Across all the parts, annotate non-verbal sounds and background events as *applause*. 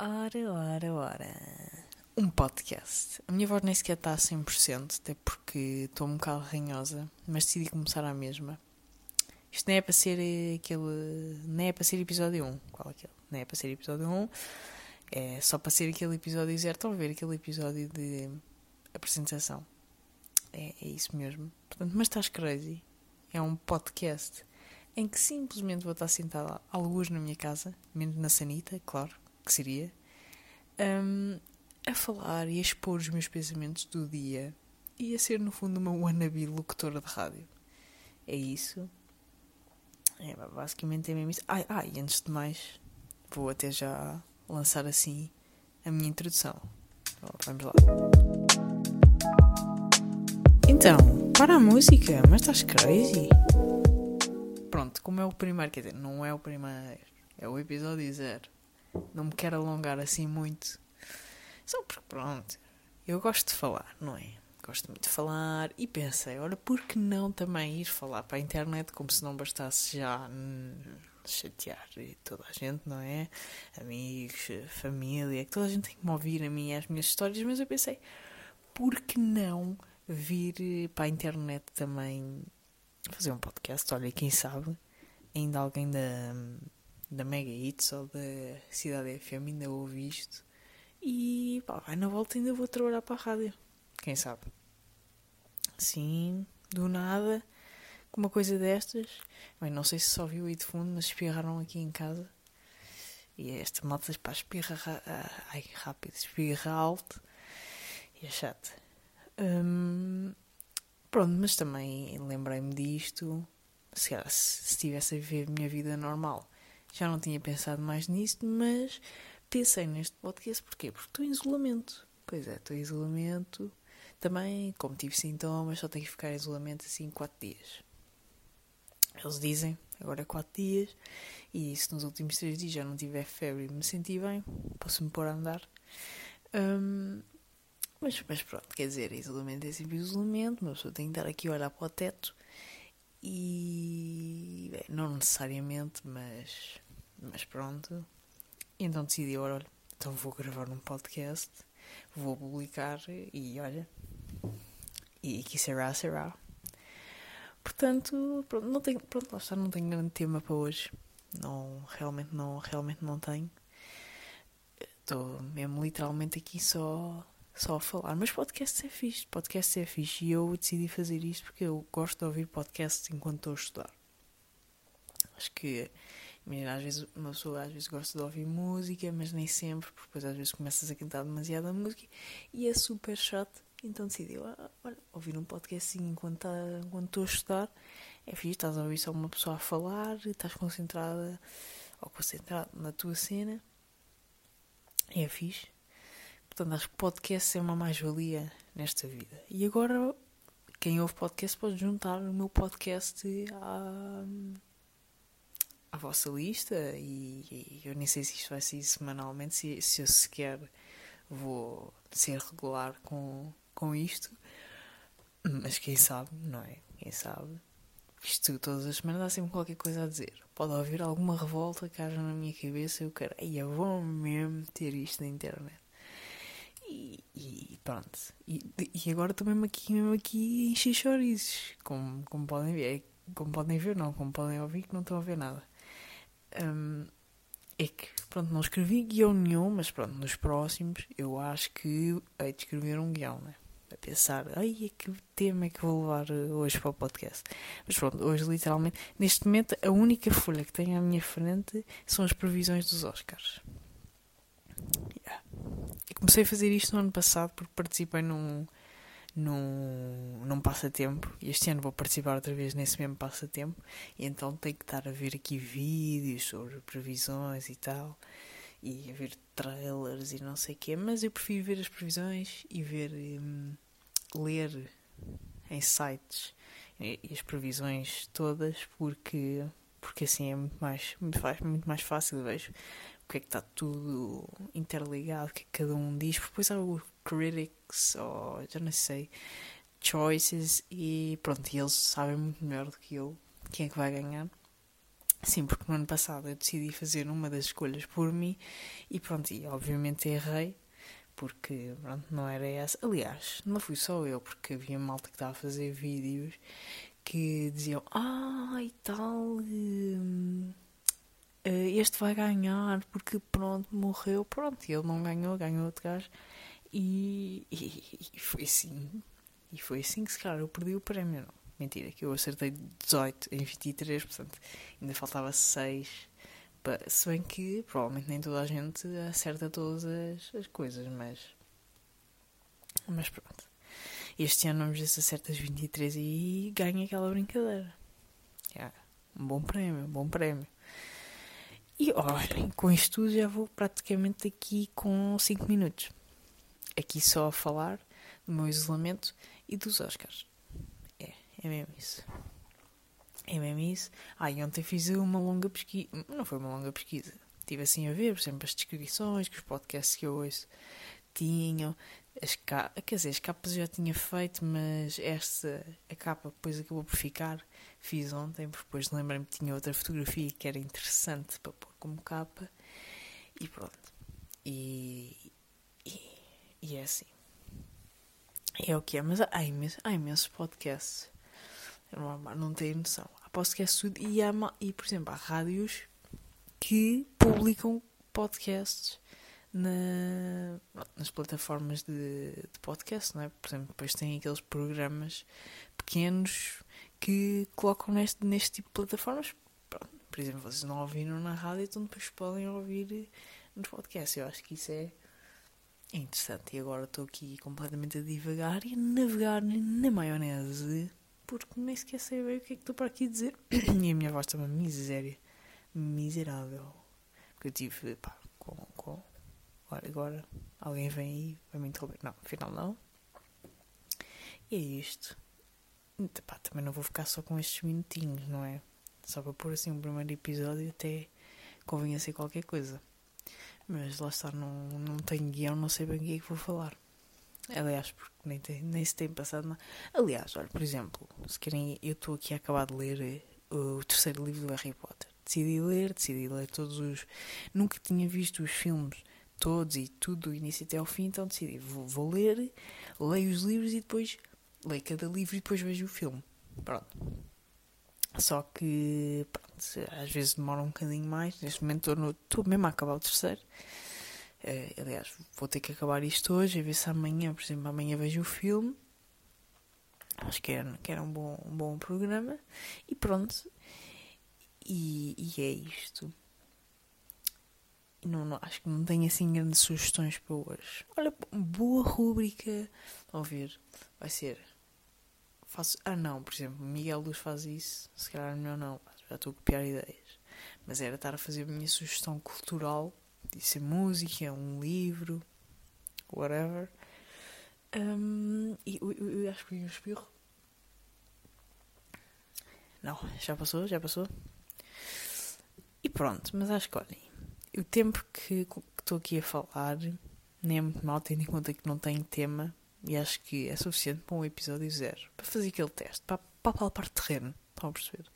Ora, ora, ora. Um podcast. A minha voz nem sequer está a 100%, até porque estou um bocado ranhosa, mas decidi começar à mesma. Isto não é para ser aquele. Nem é para ser episódio 1. Qual é aquele? Não é para ser episódio 1. É só para ser aquele episódio zero. Estão a ver aquele episódio de apresentação. É, é isso mesmo. Portanto, mas estás crazy. É um podcast em que simplesmente vou estar sentada alguns na minha casa, menos na sanita, claro, que seria, um, a falar e a expor os meus pensamentos do dia e a ser, no fundo, uma wannabe locutora de rádio. É isso. É, basicamente é mesmo isso. Ah, ah, e antes de mais, vou até já lançar assim a minha introdução. Vamos lá. Então, para a música, mas estás crazy? Pronto, como é o primeiro, quer dizer, não é o primeiro, é o episódio zero. Não me quero alongar assim muito. Só porque, pronto, eu gosto de falar, não é? Gosto muito de falar e pensei, olha, por que não também ir falar para a internet como se não bastasse já chatear toda a gente, não é? Amigos, família, que toda a gente tem que me ouvir a mim e as minhas histórias, mas eu pensei, por que não vir para a internet também fazer um podcast? Olha, quem sabe ainda alguém da, da Mega Hits ou da Cidade FM ainda ouve isto e pá, vai na volta ainda vou trabalhar para a rádio. Quem sabe? Sim, do nada, com uma coisa destas. Bem, não sei se só viu aí de fundo, mas espirraram aqui em casa. E esta malta para espirra ai, rápido, espirra alto. E é chato. Hum, pronto, mas também lembrei-me disto. Se, se estivesse a viver a minha vida normal, já não tinha pensado mais nisto, mas pensei neste podcast porquê? Porque estou em isolamento. Pois é, estou em isolamento. Também, como tive sintomas, só tenho que ficar em isolamento assim 4 dias. Eles dizem, agora é 4 dias, e se nos últimos 3 dias já não tiver febre e me senti bem, posso-me pôr a andar. Um, mas, mas pronto, quer dizer, isolamento é sempre isolamento, uma pessoa tem que estar aqui a olhar para o teto e. Bem, não necessariamente, mas. Mas pronto. Então decidi, olha, então vou gravar um podcast, vou publicar e olha. E que será, será. Portanto, pronto, não tenho, pronto, lá está, não tenho grande tema para hoje. Não, realmente não, realmente não tenho. Estou mesmo literalmente aqui só só a falar. Mas podcast é fixe, podcast é fixe. E eu decidi fazer isto porque eu gosto de ouvir podcasts enquanto estou a estudar. Acho que, imagina, às vezes uma pessoa às vezes gosta de ouvir música, mas nem sempre, porque depois às vezes começas a cantar demasiada música e é super chato. Então decidi, olha, ouvir um podcast assim enquanto, tá, enquanto estou a estudar é fixe, estás a ouvir só uma pessoa a falar, estás concentrada ou concentrado na tua cena. É fixe. Portanto, acho que podcast é uma mais-valia nesta vida. E agora, quem ouve podcast pode juntar o meu podcast à, à vossa lista. E, e eu nem sei se isto vai ser semanalmente, se, se eu sequer vou ser regular com, com isto. Mas quem sabe, não é? Quem sabe? Isto todas as semanas há sempre qualquer coisa a dizer. Pode haver alguma revolta que haja na minha cabeça e eu quero, eu vou mesmo ter isto na internet. E, e pronto. E, e, agora mesmo aqui, mesmo aqui em xixorizes. Como, como podem ver. Como podem ver, não. Como podem ouvir, que não estão a ver nada. Um, é que, pronto, não escrevi guião nenhum, mas pronto, nos próximos eu acho que hei de escrever um guião, né? A pensar, ai, que tema é que vou levar hoje para o podcast. Mas pronto, hoje literalmente, neste momento, a única folha que tenho à minha frente são as previsões dos Oscars. Yeah. Comecei a fazer isto no ano passado porque participei num, num, num passatempo. Este ano vou participar outra vez nesse mesmo passatempo. E então tenho que estar a ver aqui vídeos sobre previsões e tal. E a ver trailers e não sei o quê, mas eu prefiro ver as previsões e ver um, ler em sites e as previsões todas porque porque assim é muito mais muito, muito mais fácil vejo o que é que está tudo interligado, o que é que cada um diz. Depois há o critics, ou já não sei, choices, e pronto, eles sabem muito melhor do que eu quem é que vai ganhar. Sim, porque no ano passado eu decidi fazer uma das escolhas por mim e pronto, e obviamente errei, porque pronto, não era essa. Aliás, não fui só eu, porque havia malta que estava a fazer vídeos que diziam, ah, e tal, hum, eh, este vai ganhar porque pronto, morreu, pronto, e ele não ganhou, ganhou outro gajo. E, e, e foi assim, e foi assim que se calhar eu perdi o prémio, não. Mentira, que eu acertei 18 em 23, portanto ainda faltava 6. Se bem que provavelmente nem toda a gente acerta todas as, as coisas, mas. Mas pronto. Este ano vamos ver se acertas 23 e ganha aquela brincadeira. É, um bom prémio, um bom prémio. E olhem, com isto tudo já vou praticamente aqui com 5 minutos. Aqui só a falar do meu isolamento e dos Oscars. É mesmo isso. É mesmo isso. Ah, e ontem fiz uma longa pesquisa. Não foi uma longa pesquisa. Estive assim a ver, por exemplo, as descrições que os podcasts que eu ouço tinham. As. Quer dizer, as capas eu já tinha feito, mas esta, a capa depois acabou por ficar. Fiz ontem, porque depois lembrei-me que tinha outra fotografia que era interessante para pôr como capa. E pronto. E, e, e é assim. É o que é, mas há imensos, há imensos podcasts não, não tenho noção. Há podcasts e, há, e, por exemplo, há rádios que publicam podcasts na, nas plataformas de, de podcast, não é? Por exemplo, depois tem aqueles programas pequenos que colocam neste, neste tipo de plataformas. Pronto, por exemplo, vocês não ouviram na rádio, então depois podem ouvir nos podcasts. Eu acho que isso é interessante. E agora estou aqui completamente a divagar e a navegar na maionese porque nem sequer sei bem o que é que estou para aqui dizer. *coughs* e a minha voz está uma miséria. Miserável. Porque eu tive, pá, com. com agora, agora alguém vem aí, vai me interromper. Não, afinal não. E é isto. Então, pá, também não vou ficar só com estes minutinhos, não é? Só para pôr assim um primeiro episódio até convinha ser qualquer coisa. Mas lá está, não, não tenho guião, não sei bem o que é que vou falar. Aliás, porque nem, tem, nem se tem passado nada. Aliás, olha, por exemplo, se querem, eu estou aqui a acabar de ler eh, o terceiro livro do Harry Potter. Decidi ler, decidi ler todos os. Nunca tinha visto os filmes todos e tudo do início até ao fim, então decidi, vou, vou ler, leio os livros e depois leio cada livro e depois vejo o filme. Pronto. Só que, pronto, às vezes demora um bocadinho mais. Neste momento estou mesmo a acabar o terceiro. Uh, aliás, vou ter que acabar isto hoje, a ver se amanhã, por exemplo, amanhã vejo o filme. Acho que era, que era um, bom, um bom programa. E pronto. E, e é isto. Não, não, acho que não tenho assim grandes sugestões para hoje. Olha, boa rúbrica. a ver, vai ser. Faço, ah, não, por exemplo, Miguel Luz faz isso. Se calhar melhor não. Já estou a copiar ideias. Mas era estar a fazer a minha sugestão cultural Disse música, um livro, whatever. Um, e eu, eu, eu acho que vi um espirro. Não, já passou, já passou. E pronto, mas acho que olhem, o tempo que estou aqui a falar nem é muito mal, tendo em conta que não tem tema, e acho que é suficiente para um episódio zero, para fazer aquele teste, para, para palpar terreno, estão a perceber?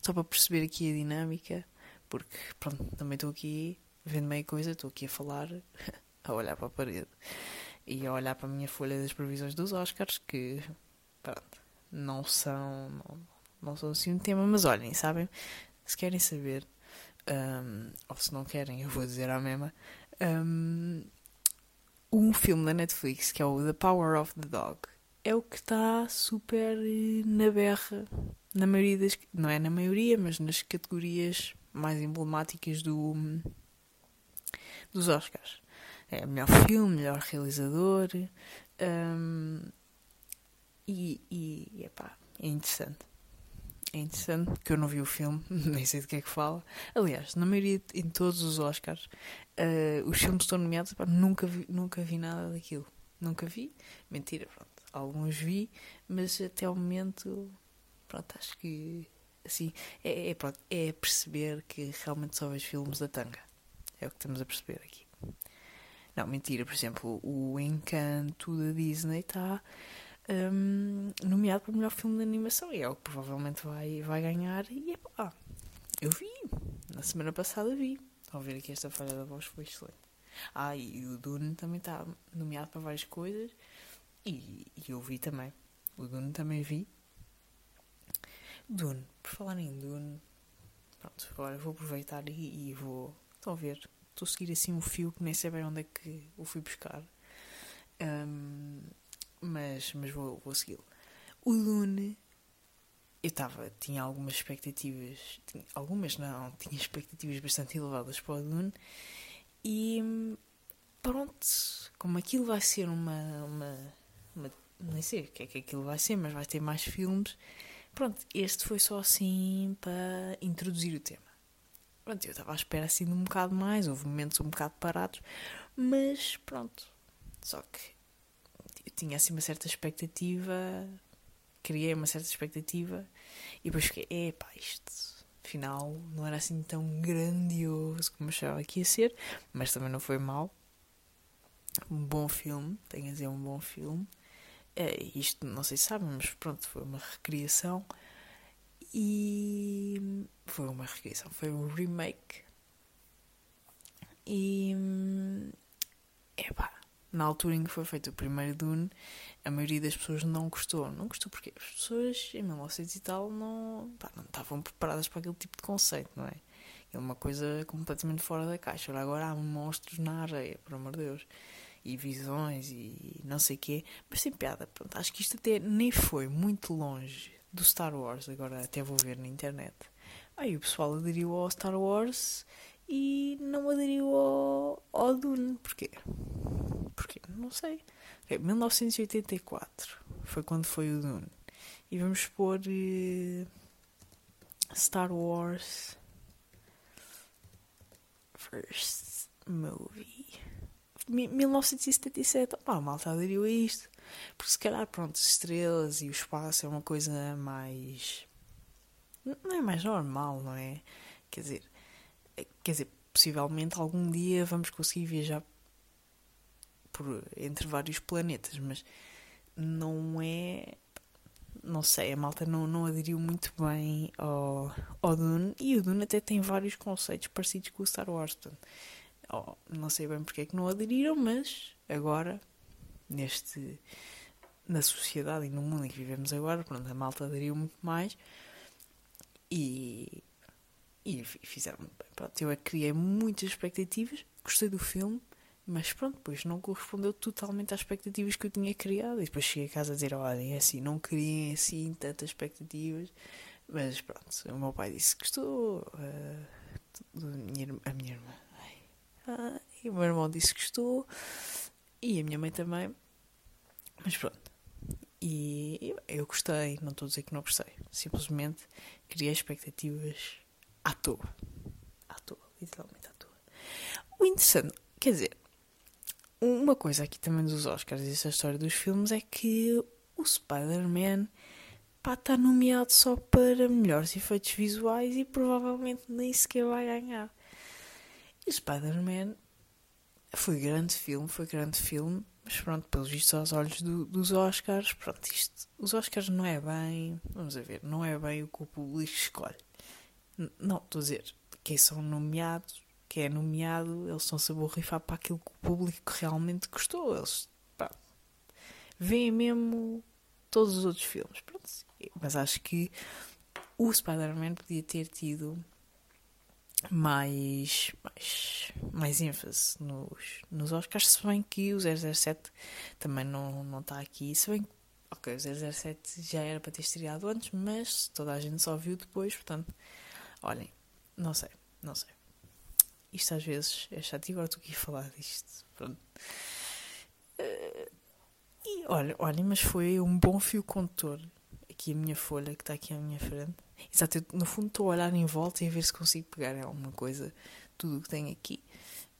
Só para perceber aqui a dinâmica, porque pronto, também estou aqui vendo meio coisa, estou aqui a falar, *laughs* a olhar para a parede e a olhar para a minha folha das previsões dos Oscars, que pronto, não são, não, não são assim um tema, mas olhem, sabem, se querem saber, um, ou se não querem, eu vou dizer à mesma, um, um filme da Netflix que é o The Power of the Dog é o que está super na berra na maioria das não é na maioria mas nas categorias mais emblemáticas do dos Oscars. É melhor filme, melhor realizador. Um, e, e epá, é interessante. É interessante porque eu não vi o filme, *laughs* nem sei do que é que fala. Aliás, na maioria, em todos os Oscars, uh, os filmes estão nomeados, epá, nunca, vi, nunca vi nada daquilo. Nunca vi. Mentira, pronto. Alguns vi, mas até ao momento, pronto, acho que assim, é, é, pronto, é perceber que realmente só vejo filmes da tanga. É o que estamos a perceber aqui. Não, mentira, por exemplo, o Encanto da Disney está um, nomeado para o melhor filme de animação e é o que provavelmente vai, vai ganhar. E epá, eu vi, na semana passada vi. Estão a ver aqui esta falha da voz foi excelente. Ah, e o Dune também está nomeado para várias coisas. E, e eu vi também. O Dune também vi. Dune, por falar em Dune, pronto, agora vou aproveitar e, e vou. Estão a ver? Estou a seguir assim um fio que nem sei bem onde é que o fui buscar. Um, mas, mas vou, vou segui-lo. O Dune, eu estava, tinha algumas expectativas, tinha, algumas não, tinha expectativas bastante elevadas para o Dune e pronto, como aquilo vai ser uma, uma, uma nem sei o que é que aquilo vai ser, mas vai ter mais filmes. Pronto, este foi só assim para introduzir o tema. Pronto, eu estava à espera assim de um bocado mais, houve momentos um bocado parados, mas pronto. Só que tinha assim uma certa expectativa, criei uma certa expectativa e depois fiquei, epá, isto afinal não era assim tão grandioso como achava que ia ser, mas também não foi mal. Um bom filme, tenho a dizer, um bom filme. É, isto não sei se sabem, mas pronto, foi uma recriação e foi uma recriação, foi um remake. E epá, na altura em que foi feito o primeiro Dune, a maioria das pessoas não gostou. Não gostou porque as pessoas em 1900 e tal não, pá, não estavam preparadas para aquele tipo de conceito, não é? É uma coisa completamente fora da caixa. Agora há monstros na areia, por amor de Deus. E visões e não sei o quê. Mas sem piada, pronto. Acho que isto até nem foi muito longe do Star Wars. Agora até vou ver na internet. Aí o pessoal aderiu ao Star Wars e não aderiu ao, ao Dune. Porquê? Porquê? Não sei. Okay, 1984 foi quando foi o Dune. E vamos pôr uh, Star Wars First Movie. 1977. Pá, a malta aderiu a isto. Porque se calhar, pronto, estrelas e o espaço é uma coisa mais. Não é mais normal, não é? Quer dizer, quer dizer, possivelmente algum dia vamos conseguir viajar por, entre vários planetas, mas não é. Não sei, a malta não, não aderiu muito bem ao, ao Dune e o Dune até tem vários conceitos parecidos com o Star Wars. Portanto, oh, não sei bem porque é que não aderiram, mas agora, neste na sociedade e no mundo em que vivemos agora, pronto, a malta aderiu muito mais e, e fizeram muito bem. Pronto, eu criei muitas expectativas, gostei do filme, mas pronto, depois não correspondeu totalmente às expectativas que eu tinha criado. E depois cheguei a casa a dizer: olha, é assim, não queria assim tantas expectativas. Mas pronto, o meu pai disse que gostou. Uh, a minha irmã. Ah, e o meu irmão disse que gostou. E a minha mãe também. Mas pronto. E eu gostei, não estou a dizer que não gostei. Simplesmente criei expectativas à toa. À toa, literalmente à toa. O interessante, quer dizer, uma coisa aqui também dos Oscars e essa história dos filmes é que o Spider-Man está nomeado só para melhores efeitos visuais e provavelmente nem sequer vai ganhar. E Spider-Man foi grande filme, foi grande filme, mas pronto, pelos vistos aos olhos do, dos Oscars, pronto, isto, os Oscars não é bem, vamos ver, não é bem o que o público escolhe. N não, estou a dizer, quem são nomeados, quem é nomeado, eles estão-se a borrifar para aquilo que o público realmente gostou. Eles, pá, veem mesmo todos os outros filmes. Pronto, mas acho que o Spider-Man podia ter tido mais, mais, mais ênfase nos, nos Oscars, se bem que o 007 também não, não está aqui, se bem que ok, o 007 já era para ter estreado antes, mas toda a gente só viu depois, portanto, olhem, não sei, não sei. Isto às vezes é chato e agora estou aqui a falar disto, pronto. Uh, e olha, olha, mas foi um bom fio condutor aqui a minha folha que está aqui à minha frente Exato, eu, no fundo estou a olhar em volta e a ver se consigo pegar alguma coisa, tudo o que tenho aqui.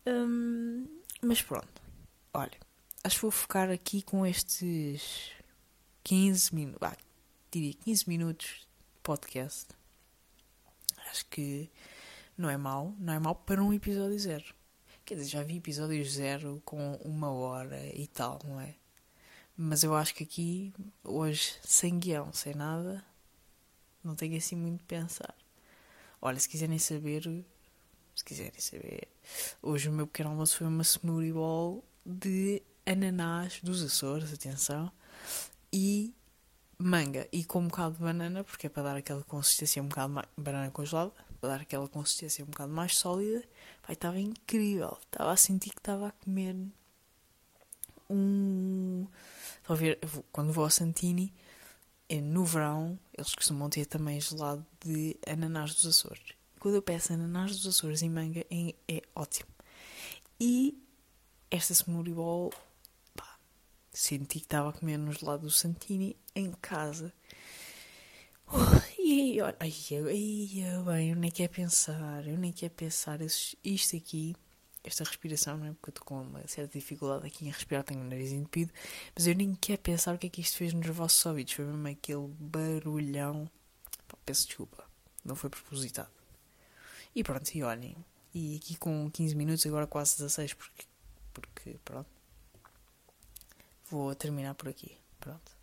Hum, mas pronto, olha, acho que vou focar aqui com estes 15 minutos, ah, diria 15 minutos de podcast. Acho que não é mau, não é mau para um episódio zero. Quer dizer, já vi episódios zero com uma hora e tal, não é? Mas eu acho que aqui, hoje, sem guião, sem nada, não tenho assim muito de pensar. Olha, se quiserem saber, se quiserem saber, hoje o meu pequeno almoço foi uma smoothie bowl de ananás dos Açores, atenção, e manga e com um bocado de banana, porque é para dar aquela consistência um bocado mais. banana congelada, para dar aquela consistência um bocado mais sólida. Pai, estava incrível. Estava a sentir que estava a comer um. Estão a ver, quando vou ao Santini, é no verão, eles costumam ter também gelado de ananás dos Açores. Quando eu peço ananás dos Açores e manga, é, é ótimo. E esta smoothie bowl, pá, senti que estava a comer no gelado do Santini em casa. E olha, ai, ai, bem, eu nem quero pensar, eu nem quero pensar isto aqui, esta respiração, não é? Porque eu estou com uma certa dificuldade aqui em respirar, tenho o nariz entupido, mas eu nem quero pensar o que é que isto fez nos vossos ouvidos. Foi mesmo aquele barulhão. Pá, peço desculpa, não foi propositado. E pronto, e olhem, e aqui com 15 minutos, agora quase 16, porque, porque pronto, vou terminar por aqui. Pronto.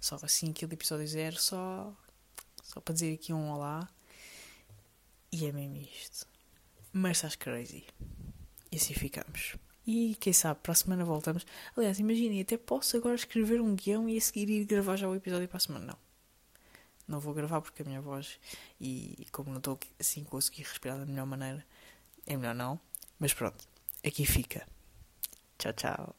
Só assim aquele episódio zero, só, só para dizer aqui um olá. E é mesmo isto. Mas estás crazy. E assim ficamos. E quem sabe, para a semana voltamos. Aliás, imaginem, até posso agora escrever um guião e a seguir ir gravar já o episódio para a semana. Não. Não vou gravar porque a minha voz, e como não estou assim conseguir respirar da melhor maneira, é melhor não. Mas pronto, aqui fica. Tchau, tchau.